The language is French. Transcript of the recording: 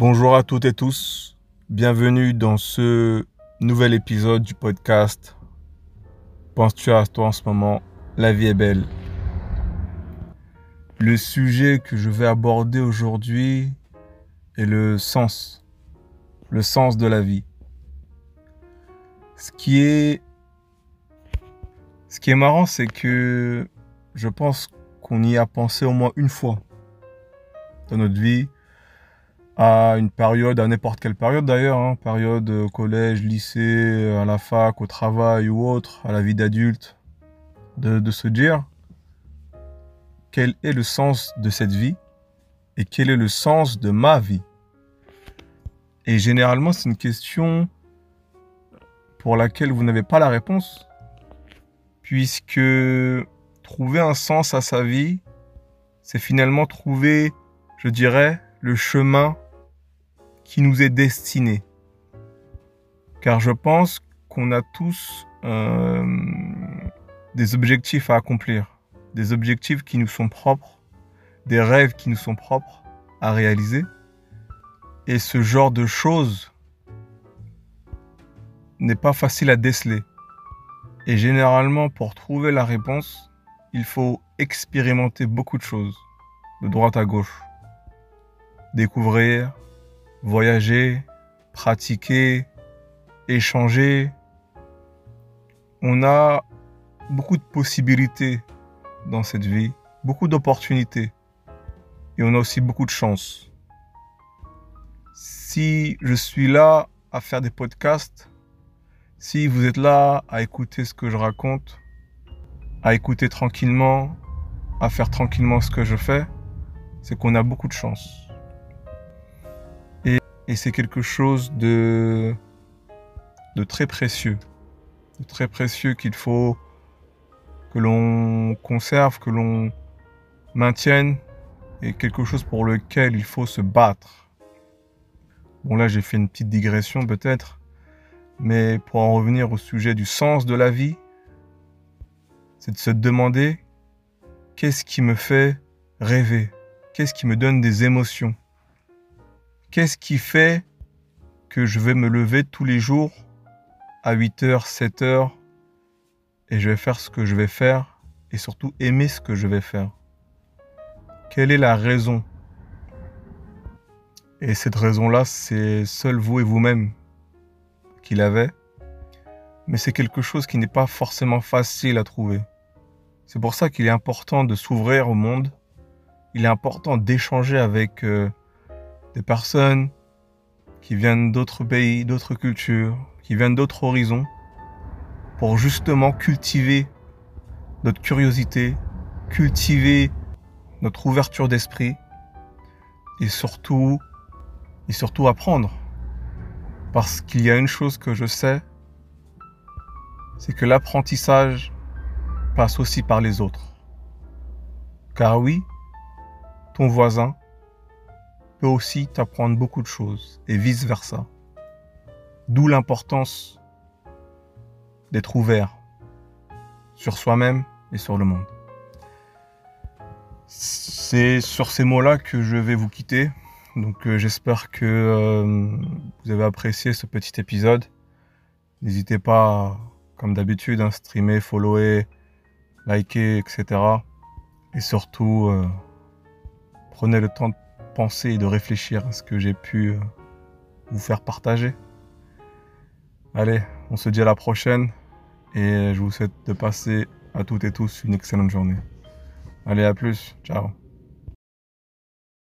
Bonjour à toutes et tous, bienvenue dans ce nouvel épisode du podcast Penses-tu à toi en ce moment? La vie est belle. Le sujet que je vais aborder aujourd'hui est le sens, le sens de la vie. Ce qui est, ce qui est marrant, c'est que je pense qu'on y a pensé au moins une fois dans notre vie à une période, à n'importe quelle période d'ailleurs, hein, période euh, collège, lycée, à la fac, au travail ou autre, à la vie d'adulte, de se dire quel est le sens de cette vie et quel est le sens de ma vie? Et généralement, c'est une question pour laquelle vous n'avez pas la réponse, puisque trouver un sens à sa vie, c'est finalement trouver, je dirais, le chemin qui nous est destiné. Car je pense qu'on a tous euh, des objectifs à accomplir, des objectifs qui nous sont propres, des rêves qui nous sont propres à réaliser. Et ce genre de choses n'est pas facile à déceler. Et généralement, pour trouver la réponse, il faut expérimenter beaucoup de choses, de droite à gauche. Découvrir, voyager, pratiquer, échanger. On a beaucoup de possibilités dans cette vie, beaucoup d'opportunités. Et on a aussi beaucoup de chance. Si je suis là à faire des podcasts, si vous êtes là à écouter ce que je raconte, à écouter tranquillement, à faire tranquillement ce que je fais, c'est qu'on a beaucoup de chance. Et c'est quelque chose de, très précieux. De très précieux qu'il faut que l'on conserve, que l'on maintienne. Et quelque chose pour lequel il faut se battre. Bon là j'ai fait une petite digression peut-être. Mais pour en revenir au sujet du sens de la vie, c'est de se demander qu'est-ce qui me fait rêver? Qu'est-ce qui me donne des émotions? Qu'est-ce qui fait que je vais me lever tous les jours à 8h, 7h et je vais faire ce que je vais faire et surtout aimer ce que je vais faire? Quelle est la raison? Et cette raison-là, c'est seul vous et vous-même qui l'avez. Mais c'est quelque chose qui n'est pas forcément facile à trouver. C'est pour ça qu'il est important de s'ouvrir au monde. Il est important d'échanger avec euh, des personnes qui viennent d'autres pays, d'autres cultures, qui viennent d'autres horizons, pour justement cultiver notre curiosité, cultiver notre ouverture d'esprit et surtout, et surtout apprendre. Parce qu'il y a une chose que je sais, c'est que l'apprentissage passe aussi par les autres. Car oui, ton voisin, peut aussi t'apprendre beaucoup de choses et vice-versa. D'où l'importance d'être ouvert sur soi-même et sur le monde. C'est sur ces mots-là que je vais vous quitter. Donc euh, j'espère que euh, vous avez apprécié ce petit épisode. N'hésitez pas, comme d'habitude, à streamer, follower, liker, etc. Et surtout, euh, prenez le temps de et de réfléchir à ce que j'ai pu euh, vous faire partager. Allez, on se dit à la prochaine et je vous souhaite de passer à toutes et tous une excellente journée. Allez, à plus. Ciao.